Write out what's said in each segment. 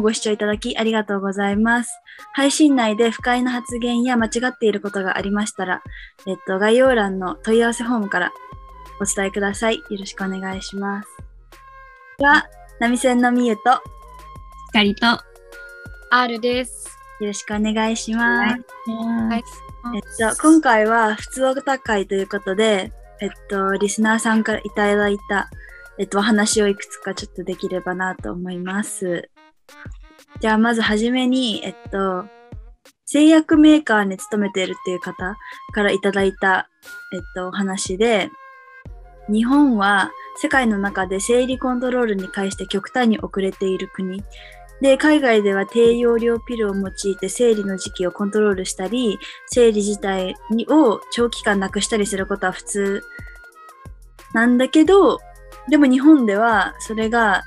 もご視聴いただきありがとうございます。配信内で不快な発言や間違っていることがありましたら、えっと、概要欄の問い合わせフォームからお伝えください。よろしくお願いします。では、波線のみゆと、光と、R です。よろしくお願いします。はい。えっと、今回は普通お高いということで、えっと、リスナーさんからいただいたえっと、お話をいくつかちょっとできればなと思います。じゃあ、まずはじめに、えっと、製薬メーカーに勤めているっていう方からいただいた、えっと、お話で、日本は世界の中で生理コントロールに関して極端に遅れている国。で、海外では低用量ピルを用いて生理の時期をコントロールしたり、生理自体を長期間なくしたりすることは普通なんだけど、でも日本ではそれが、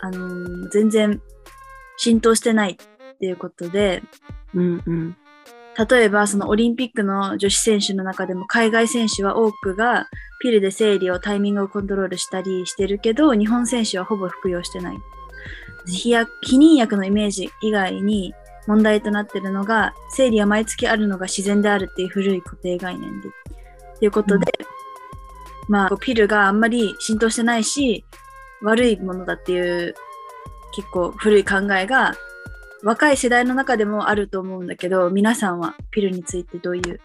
あのー、全然浸透してないっていうことで、うんうん、例えばそのオリンピックの女子選手の中でも海外選手は多くがピルで生理をタイミングをコントロールしたりしてるけど日本選手はほぼ服用してない。避妊薬のイメージ以外に問題となってるのが生理は毎月あるのが自然であるっていう古い固定概念で。ということで、まあ、ピルがあんまり浸透してないし、悪いものだっていう結構古い考えが若い世代の中でもあると思うんだけど、皆さんはピルについてどういう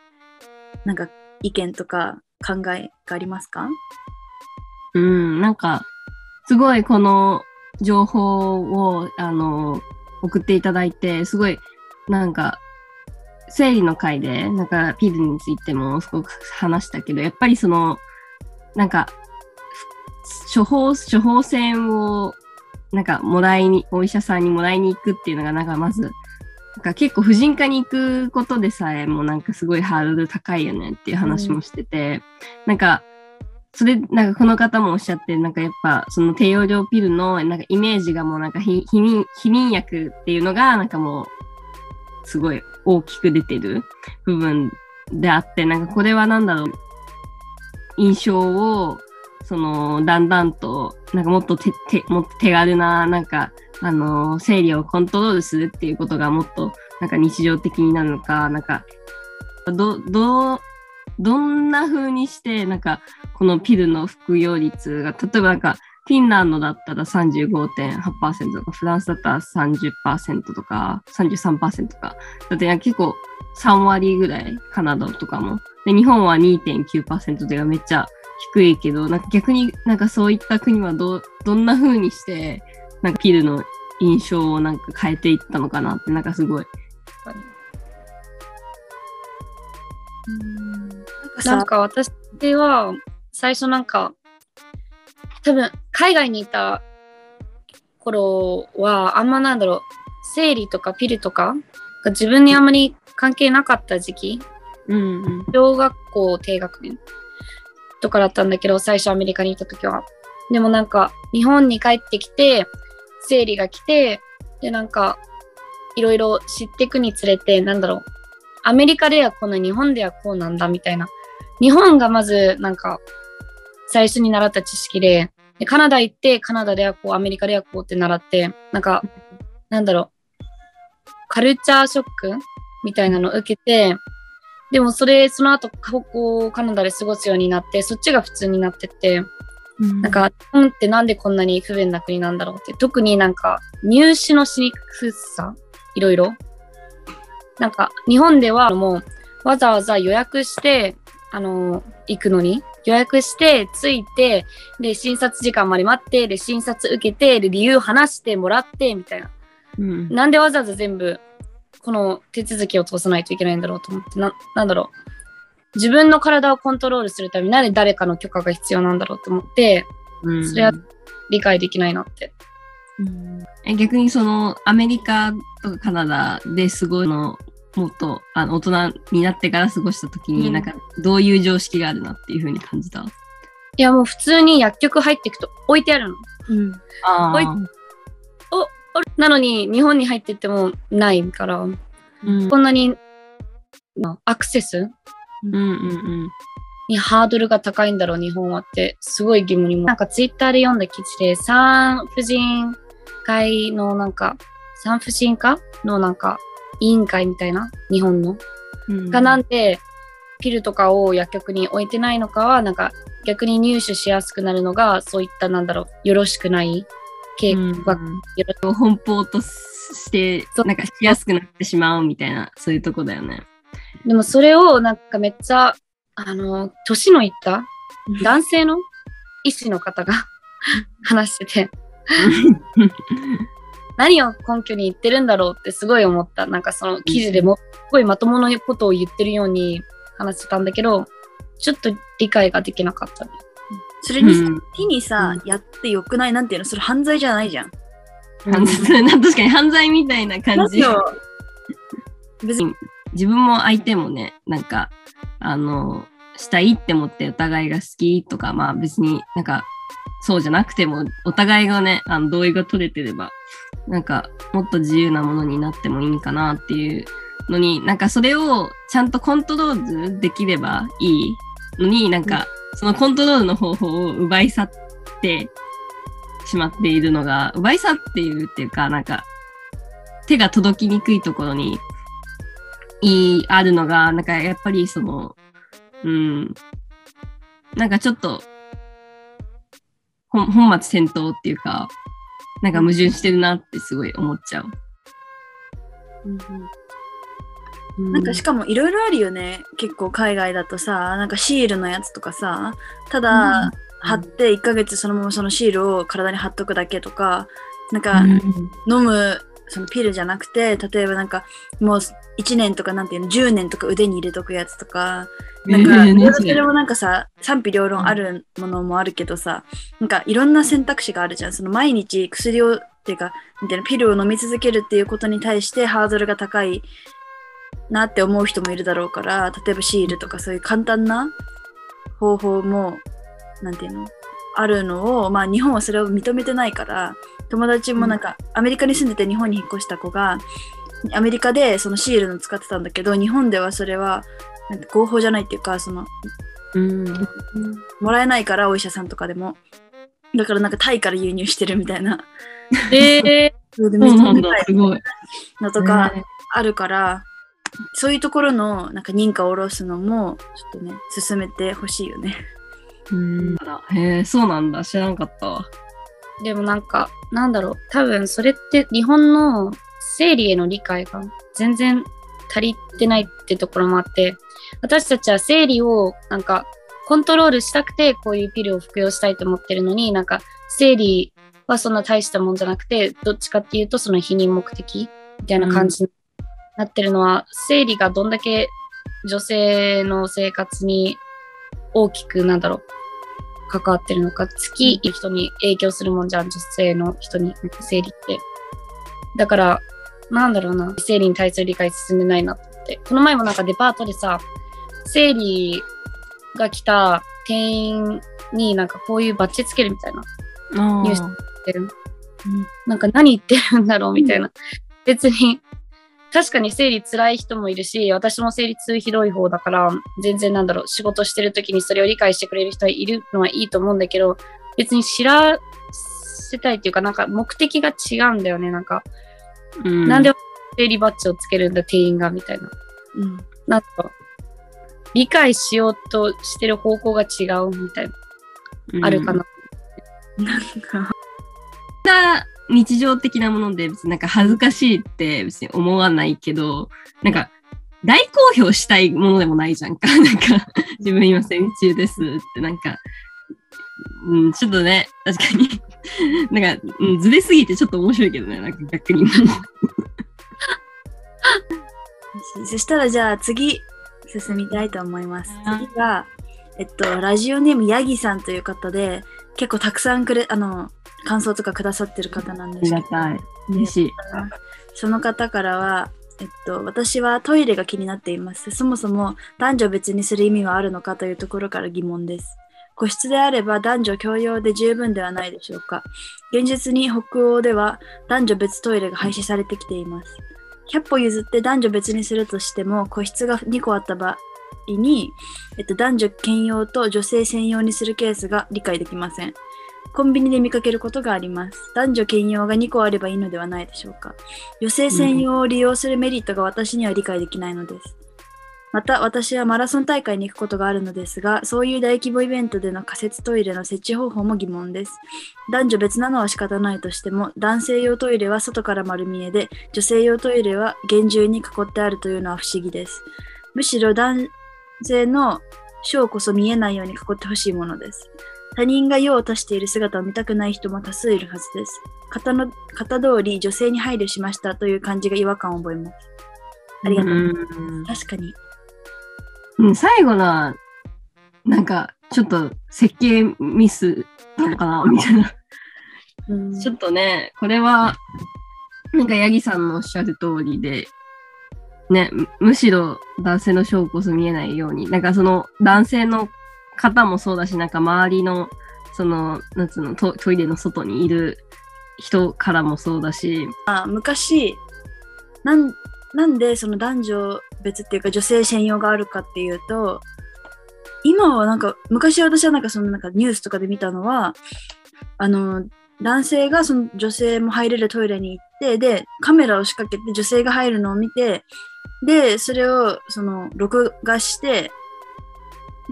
なんか意見とか考えがありますか？うん、なんか、すごいこの情報を、あの、送っていただいて、すごい、なんか、生理の回で、なんかピルについてもすごく話したけど、やっぱりその、なんか、処方、処方箋を、なんか、もらいに、お医者さんにもらいに行くっていうのが、なんかまず、なんか結構婦人科に行くことでさえもなんかすごいハードル高いよねっていう話もしてて、うん、なんか、それ、なんかこの方もおっしゃって、なんかやっぱその低用量ピルのなんかイメージがもうなんか避妊、避妊薬っていうのがなんかもうすごい大きく出てる部分であって、なんかこれはなんだろう、印象を、その、だんだんと、なんかもっと手、手、もっと手軽な、なんか、あの、生理をコントロールするっていうことがもっと、なんか日常的になるのか、なんか、ど、ど、どんな風にして、なんか、このピルの服用率が、例えばなんか、フィンランドだったら35.8%とか、フランスだったら30%とか、33%とか、だって結構3割ぐらい、カナダとかも。で、日本は2.9%でめっちゃ低いけど、なんか逆になんかそういった国はど、どんな風にして、なんかピルの印象をなんか変えていったのかなって、なんかすごい。なんか私は最初なんか多分海外にいた頃はあんまなんだろう生理とかピルとかが自分にあんまり関係なかった時期、うんうん、小学校低学年とかだったんだけど最初アメリカにいた時は。でもなんか日本に帰ってきて生理が来てでなんかいろいろ知っていくにつれてなんだろう。アメリカではこんな日本ではこうなんだみたいな。日本がまずなんか最初に習った知識で、でカナダ行って、カナダではこう、アメリカではこうって習って、なんか、なんだろう、カルチャーショックみたいなのを受けて、でもそれ、その後、高校カナダで過ごすようになって、そっちが普通になってって、うん、なんか、日本ってなんでこんなに不便な国なんだろうって、特になんか、入試のしにくさ、いろいろ。なんか、日本ではもう、わざわざ予約して、あの、行くのに、予約して、着いて、で、診察時間まで待って、で、診察受けて、で、理由話してもらって、みたいな。うん、なんでわざわざ全部、この手続きを通さないといけないんだろうと思って、な、なんだろう。自分の体をコントロールするためになんで誰かの許可が必要なんだろうと思って、うん、それは理解できないなって。うん、え逆にそのアメリカとかカナダですごいのもっとあの大人になってから過ごした時に、うん、なんかどういう常識があるなっていうふうに感じた？いやもう普通に薬局入っていくと置いてあるの。うん、あおなのに日本に入ってってもないから、うん、こんなに、まあ、アクセス、うんうんうん。にハードルが高いんだろう日本はってすごい疑問にもなんかツイッターで読んだ記事で産婦人会のなんか、産婦人科のなんか、委員会みたいな、日本の。うん。がなんで、ピルとかを薬局に置いてないのかは、なんか、逆に入手しやすくなるのが、そういった、なんだろう、よろしくない傾向が、うん。奔放としてなんかしやすくなってしまうみたいなそういうとこだよね。でもそれをなんかめっちゃ、あの、年のいった男性の医師の方が話してて、何を根拠に言ってるんだろうってすごい思った。なんかその記事でも、すごいまともなことを言ってるように話してたんだけど、ちょっと理解ができなかった。ね。それにさ、うん手にさ、やってよくないなんていうのそれ犯罪じゃないじゃん。犯罪 確かに犯罪みたいな感じ。別に自分も相手もね、なんか、あの、したいって思ってお互いが好きとか、まあ別になんか、そうじゃなくても、お互いがね、あの同意が取れてれば、なんか、もっと自由なものになってもいいかなっていうのに、なんかそれをちゃんとコントロールできればいいのに、なんか、そのコントロールの方法を奪い去ってしまっているのが、奪い去っているっていうか、なんか、手が届きにくいところにいい、あるのが、なんかやっぱりその、うん、なんかちょっと、本末転倒っていうか、なんか矛盾してるなってすごい思っちゃう。うんなんかしかもいろいろあるよね。結構海外だとさ、なんかシールのやつとかさ、ただ貼って1ヶ月そのままそのシールを体に貼っとくだけとか、なんか飲むそのピルじゃなくて、例えばなんかもう1年とかなんていうの、10年とか腕に入れとくやつとか、なんか、それもなん。かさ、賛否両論あるものもあるけどさ、なん。かいろん。な選択肢があるじゃん。その毎日薬を、っていうか、なん。ていうの、ピルを飲み続けるっていうことに対してハードルが高いなって思う人もいるだろうから、例えばシールとかそういう簡単な方法も、なんていうの、あるのを、まあ日本はそれを認めてないから、友達もなんか、アメリカに住んでて日本に引っ越した子が、アメリカでそのシールの使ってたんだけど、日本ではそれはなんて合法じゃないっていうか、その、うん。もらえないから、お医者さんとかでも。だからなんかタイから輸入してるみたいな。え それでそうなんだ認めない、すごい。のとかあるから、そういうところのなんか認可を下ろすのも、ちょっとね、進めてほしいよね。うん。へえ、そうなんだ。知らなかったわ。ーでもなんか、なんだろう、多分それって日本の生理への理解が全然足りてないってところもあって、私たちは生理をなんかコントロールしたくてこういうピルを服用したいと思ってるのに、なんか生理はそんな大したもんじゃなくて、どっちかっていうとその否認目的みたいな感じになってるのは、生理がどんだけ女性の生活に大きくなんだろう関わってるのか月い人に影響するもんじゃん女性の。人に生理ってだからなんだろうな生理に対する理解進んでないなってこの前もなんかデパートでさ生理が来た店員になんかこういうバッジつけるみたいな。あニュースってるなんか何言ってるんだろうみたいな。別に、確かに生理辛い人もいるし、私も生理痛ひどい方だから、全然なんだろう、仕事してる時にそれを理解してくれる人はいるのはいいと思うんだけど、別に知らせたいっていうか、なんか目的が違うんだよね。なんか、うん、なんで生理バッジをつけるんだ、店員が、みたいな。うん。なんか、理解しようとしてる方向が違うみたいな、うんあるかな。なんか、な日常的なもので別になんか恥ずかしいって別に思わないけど、なんか大公表したいものでもないじゃんか。なんか自分今戦中ですってなんか、うん、ちょっとね、確かに、なんか、うん、ずれすぎてちょっと面白いけどね、なんか逆に。そしたらじゃあ次、進みたいと思います。はい次が、えっと、ラジオネームヤギさんという方で、結構たくさんくれ、あの、感想とかくださってる方なんあですけど、りがたい。嬉しい。その方からは、えっと、私はトイレが気になっています。そもそも男女別にする意味はあるのかというところから疑問です。個室であれば男女共用で十分ではないでしょうか。現実に北欧では男女別トイレが廃止されてきています。100歩譲って男女別にするとしても個室が2個あった場合に、えっと、男女兼用と女性専用にするケースが理解できません。コンビニで見かけることがあります。男女兼用が2個あればいいのではないでしょうか。女性専用を利用するメリットが私には理解できないのです。また、私はマラソン大会に行くことがあるのですが、そういう大規模イベントでの仮設トイレの設置方法も疑問です。男女別なのは仕方ないとしても、男性用トイレは外から丸見えで、女性用トイレは厳重に囲ってあるというのは不思議です。むしろ男性の小こそ見えないように囲ってほしいものです。他人が用を足している姿を見たくない人も多数いるはずです。型の型通り女性に配慮しましたという感じが違和感を覚えます。ありがとう。うん確かに。うん、最後のは、なんか、ちょっと設計ミスなのかなみたいな。うんちょっとね、これは、なんか、ヤギさんのおっしゃる通りで、ね、むしろ男性の証拠こそ見えないように、なんかその男性の方もそうだし、なんか周りの、その、なんつうのト、トイレの外にいる人からもそうだし、あ昔なんなんでその男女別っていうか女性専用があるかっていうと今はなんか昔私はなんかそのなんかニュースとかで見たのはあの男性がその女性も入れるトイレに行ってでカメラを仕掛けて女性が入るのを見てでそれをその録画して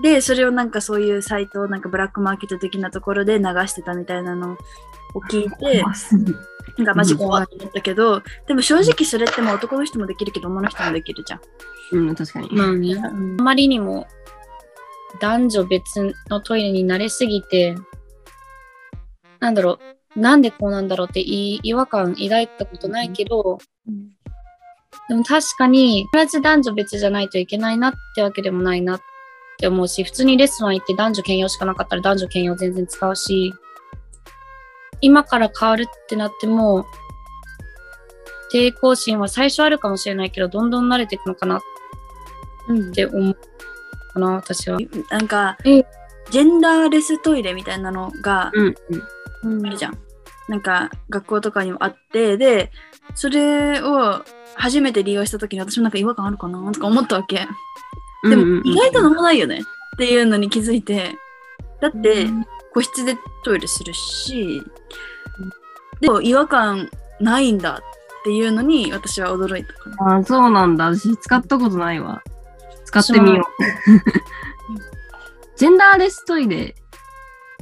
でそれをなんかそういうサイトなんかブラックマーケット的なところで流してたみたいなのを聞いてなんかマジ怖いと思ったけど、でも正直それってもう男の人もできるけど女の人もできるじゃん。うん、確かに。まあね、あまりにも男女別のトイレに慣れすぎて、なんだろう、なんでこうなんだろうってい違和感抱いたことないけど、でも確かに必ず男女別じゃないといけないなってわけでもないなって思うし、普通にレストラン行って男女兼用しかなかったら男女兼用全然使うし、今から変わるってなっても、抵抗心は最初あるかもしれないけど、どんどん慣れていくのかなっうんて思うかな、私は。なんかうん、ジェンダーレストイレみたいなのがうん、うんあるじゃん。なんか学校とかにもあって、で、それを初めて利用した時に私もなんか違和感あるかなとか思ったわけ。うん。でも意外となんもないよねっていうのに気づいて、だってうん個室でトイレするし、でも違和感ないんだっていうのに私は驚いたかな。あそうなんだ。私使ったことないわ。使ってみよう。ジェンダーレストイレ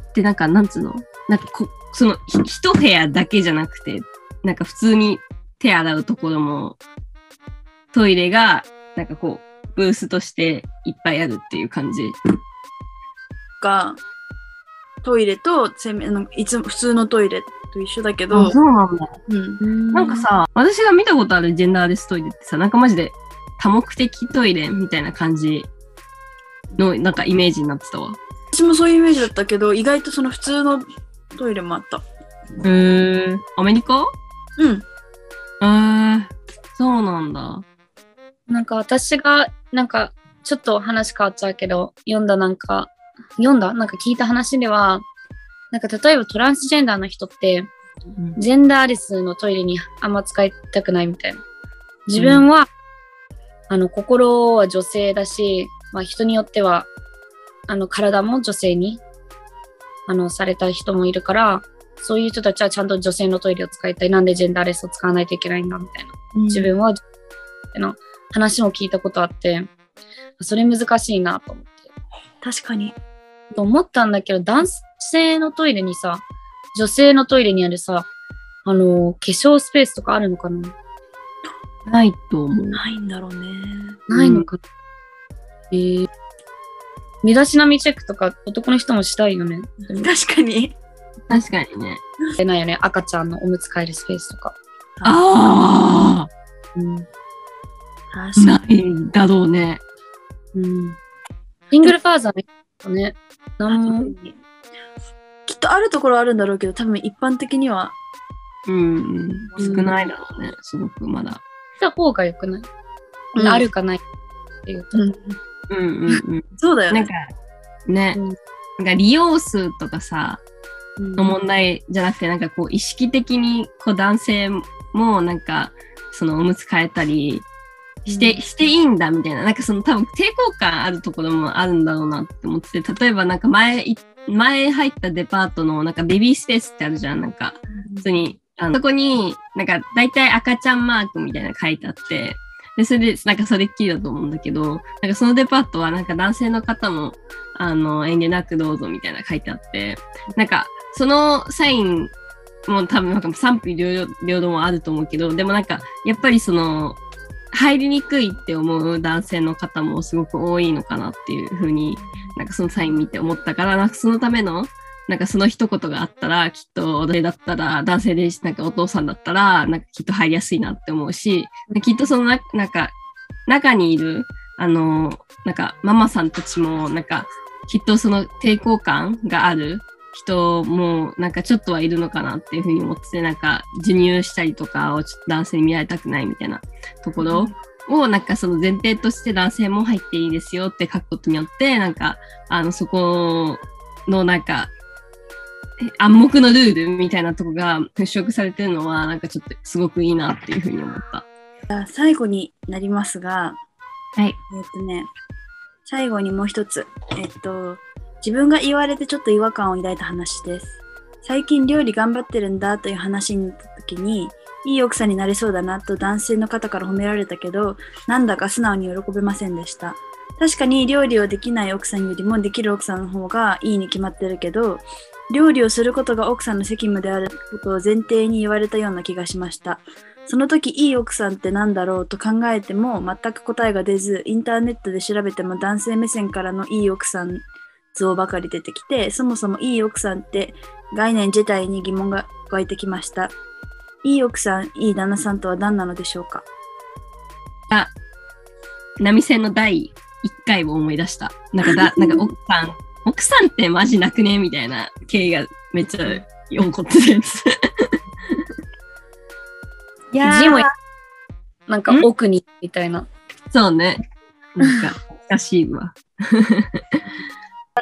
ってなんか、なんつうの？なんかこ、その、ひ一部屋だけじゃなくて、なんか普通に手洗うところも、トイレが、なんかこう、ブースとしていっぱいあるっていう感じ。がトイレと洗面あのいつも普通のトイレと一緒だけどあ、そうなんだ。うん、なんかさ、私が見たことあるジェンダーレストイレってさ、なんかマジで多目的トイレみたいな感じの、なんかイメージになってたわ。私もそういうイメージだったけど意外とその普通のトイレもあった。へえ。アメリカ？うん。へえ。そうなんだ。なんか私が、なんかちょっと話変わっちゃうけど、読んだなんか、読んだ？なんか聞いた話では、なんか例えばトランスジェンダーの人って、ジェンダーレスのトイレにあんま使いたくないみたいな。自分は、あの、心は女性だし、まあ人によっては、あの、体も女性に、あの、された人もいるから、そういう人たちはちゃんと女性のトイレを使いたい。なんでジェンダーレスを使わないといけないんだみたいな。自分は、の話も聞いたことあって、それ難しいなと思って。確かに。と思ったんだけど、男性のトイレにさ、女性のトイレにあるさ、あの、化粧スペースとかあるのかな？ないと思う。ないんだろうね。ないのかな、えー身だしなみチェックとか男の人もしたいよね。確かに。確かにね。ないよね。赤ちゃんのおむつ替えるスペースとか。あうん。確あかに。ないんだろうね。うん。シングルファーザーのね、なんも、きっとあるところはあるんだろうけど、多分一般的には。うん。少ないだろうね。すごくまだ。した方がよくない、うんあるかないっていうと。うん。うんうんうん。そうだよねなんか。、ねうん。なんか利用数とかさ、うんの問題じゃなくて、なんかこう意識的にこう男性もなんかそのおむつ変えたりして、うんしていいんだみたいな、なんかその多分抵抗感あるところもあるんだろうなって思ってて、例えばなんか前前入ったデパートのなんかベビースペースってあるじゃん。なんか、普通に、あのそこになんか大体赤ちゃんマークみたいなの書いてあって、で、それで、なんかそれっきりだと思うんだけど、なんかそのデパートはなんか男性の方も、あの、遠慮なくどうぞみたいな書いてあって、なんか、そのサインも多分なんか賛否両論もあると思うけど、でもなんか、やっぱりその、入りにくいって思う男性の方もすごく多いのかなっていうふうに、なんかそのサイン見て思ったから、なんかそのための、なんかその一言があったら、きっと女性だったら、男性でなんかお父さんだったら、なんかきっと入りやすいなって思うし、きっとそのな、なんか、中にいる、あの、なんかママさんたちも、なんか、きっとその抵抗感がある人も、なんかちょっとはいるのかなっていうふうに思ってて、なんか授乳したりとかをちょっと男性に見られたくないみたいなところを、なんかその前提として男性も入っていいですよって書くことによって、なんか、あの、そこのなんか、え暗黙のルールみたいなとこが払拭されてるのは、なんかちょっとすごくいいなっていうふうに思った。最後になりますが、はい。えっとね、最後にもう一つ。えっと、自分が言われてちょっと違和感を抱いた話です。最近料理頑張ってるんだという話になった時に、いい奥さんになれそうだなと男性の方から褒められたけど、なんだか素直に喜べませんでした。確かに料理をできない奥さんよりもできる奥さんの方がいいに決まってるけど、料理をすることが奥さんの責務であることを前提に言われたような気がしました。その時いい奥さんって何だろうと考えても全く答えが出ず、インターネットで調べても男性目線からのいい奥さん像ばかり出てきて、そもそもいい奥さんって概念自体に疑問が湧いてきました。いい奥さん、いい旦那さんとは何なのでしょうか？あ、波線の第1回を思い出した。なんかだ、なんか奥さん、奥さんってマジなくねみたいな経緯がめっちゃ起こってたやつ。いやなんかん？奥にみたいな。そうね。なんか、難しいわ。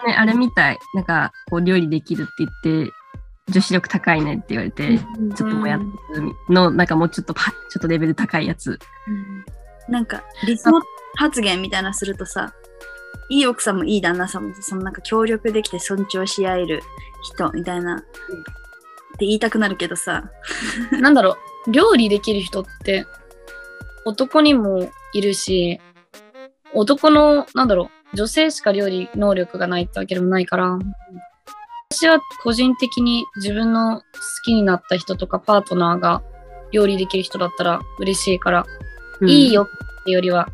ね、あれみたい。なんか、こう、料理できるって言って、女子力高いねって言われて、ちょっともやっの、なんかもうちょっとパッ、ちょっとレベル高いやつ。なんか、理想発言みたいなのするとさ、いい奥さんもいい旦那さんもそのなんか協力できて尊重し合える人みたいな、って言いたくなるけどさ、なんだろう、料理できる人って男にもいるし、男の、なんだろう、女性しか料理能力がないってわけでもないから、私は個人的に自分の好きになった人とかパートナーが料理できる人だったら嬉しいから、うんいいよってよりは、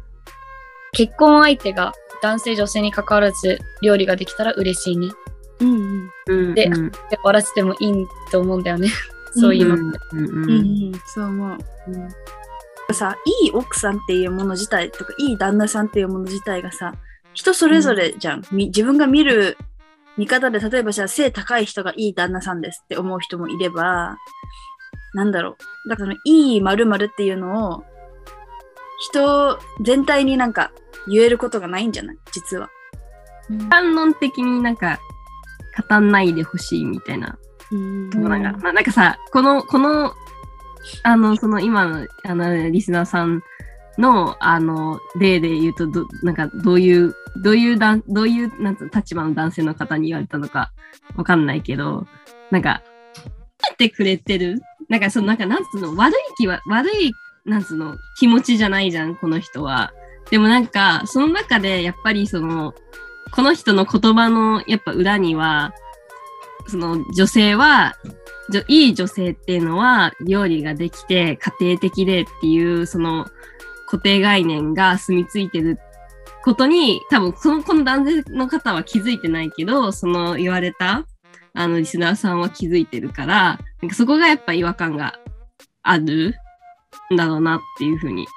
結婚相手が男性女性に関わらず料理ができたら嬉しいね。うんうん。うん。でうんで終わらせてもいいと思うんだよね。そういうのって。うんうんうんうん、そう思う。うん、さ、いい奥さんっていうもの自体とか、いい旦那さんっていうもの自体がさ、人それぞれじゃん。み自分が見る見方で、例えばじゃあ背高い人がいい旦那さんですって思う人もいれば、なんだろう。だから、いい〇〇っていうのを、人全体になんか言えることがないんじゃない？実は。反論的になんか、語んないでほしいみたいなうんところが、まあなんかさ、この、この、あの、その今の、あの、リスナーさんの、あの、例で言うと、ど、なんか、どういう、どういう、どういう、なんつ立場の男性の方に言われたのか、わかんないけど、なんか、言ってくれてる？なんか、その、なんか、なんつうの、悪い気は、悪い、なんつうの、気持ちじゃないじゃん、この人は。でもなんか、その中で、やっぱりその、この人の言葉の、やっぱ裏には、その女性は、いい女性っていうのは料理ができて家庭的でっていうその固定概念が住み着いてることに多分そのこの男性の方は気づいてないけどその言われたあのリスナーさんは気づいてるからなんかそこがやっぱ違和感があるんだろうなっていうふうに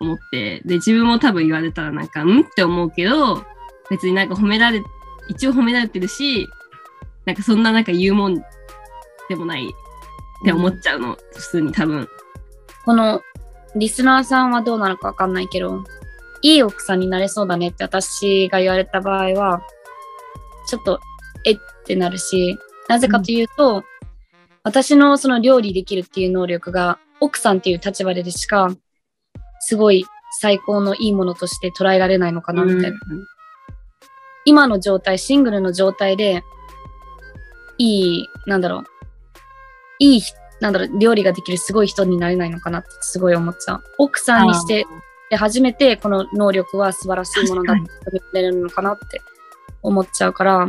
思ってで自分も多分言われたらなんかんって思うけど別になんか褒められ一応褒められてるしなんかそんななんか言うもんでもないって思っちゃうの、普通に多分。このリスナーさんはどうなのかわかんないけど、いい奥さんになれそうだねって私が言われた場合は、ちょっと、えってなるし、なぜかというと、私のその料理できるっていう能力が、奥さんっていう立場でしか、すごい最高のいいものとして捉えられないのかな、みたいな。今の状態、シングルの状態で、いい、なんだろう、いい、なんだろう、料理ができるすごい人になれないのかなってすごい思っちゃう。奥さんにしてで初めてこの能力は素晴らしいものだって認めれるのかなって思っちゃうから。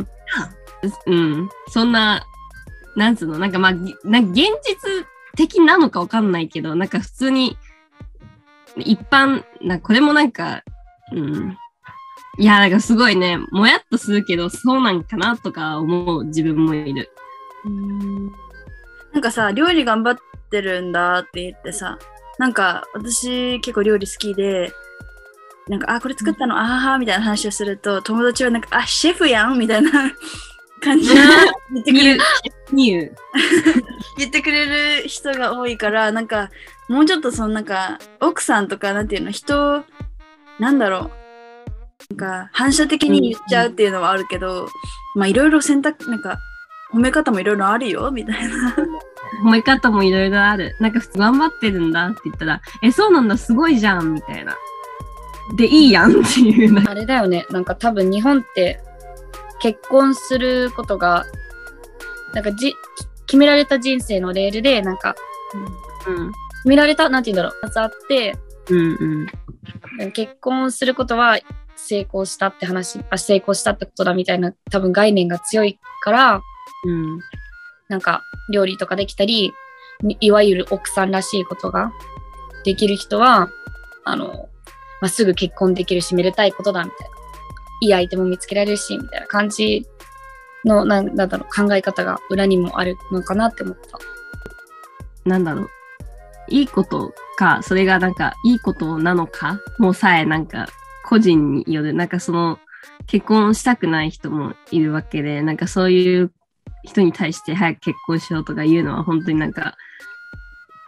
うん。そんな、なんつうの、なんかまあ、な現実的なのかわかんないけど、なんか普通に、一般、なこれもなんか、うん。いや、なんかすごいね、もやっとするけど、そうなんかなとか思う自分もいる。なんかさ、料理頑張ってるんだって言ってさ、なんか私結構料理好きで、なんか、あ、これ作ったの、あはは、みたいな話をすると、友達はなんか、あ、シェフやん？みたいな 感じで言ってくれる。言ってくれる人が多いから、なんか、もうちょっとそのなんか、奥さんとか、なんていうの、人、なんだろう？なんか、反射的に言っちゃうっていうのはあるけど、まあ、いろいろ選択、なんか、褒め方もいろいろあるよ、みたいな。褒め方もいろいろある。なんか普通頑張ってるんだって言ったら、え、そうなんだ、すごいじゃん、みたいな。で、いいやんっていうな。あれだよね、なんか多分日本って結婚することが、なんかじ決められた人生のレールで、なんか、うん。決められた、なんて言うんだろう、まずあって、うんうん。結婚することは成功したって話、あ成功したってことだみたいな多分概念が強いから、うん。なんか料理とかできたり、いわゆる奥さんらしいことができる人は、あの、まあ、すぐ結婚できるし、めでたいことだみたいな。いい相手も見つけられるし、みたいな感じの、なんなんだろう、考え方が裏にもあるのかなって思った。なんだろう。いいことか、それがなんかいいことなのかもさえなんか個人による、なんかその結婚したくない人もいるわけで、なんかそういう人に対して早く結婚しようとか言うのは本当になんか、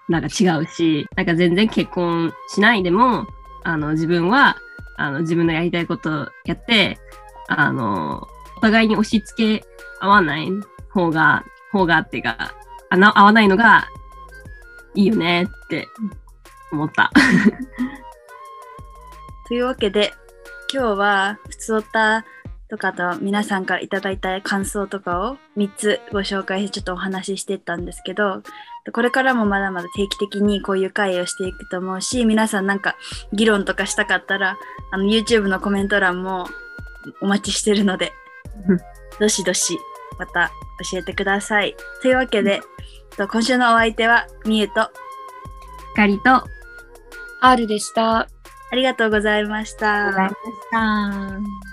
なんか違うし、なんか全然結婚しないでも、あの自分はあの自分のやりたいことをやって、あの、お互いに押し付け合わない方が、方がっていうか、あな合わないのがいいよねって思った。というわけで、今日は、ふつおたとかと皆さんからいただいた感想とかを3つご紹介してちょっとお話ししてったんですけど、これからもまだまだ定期的にこういう会をしていくと思うし、皆さんなんか議論とかしたかったら、あの YouTube のコメント欄もお待ちしてるのでうん、どしどしまた教えてください。というわけで、と今週のお相手はみゆと光と R でした。ありがとうございました。ました。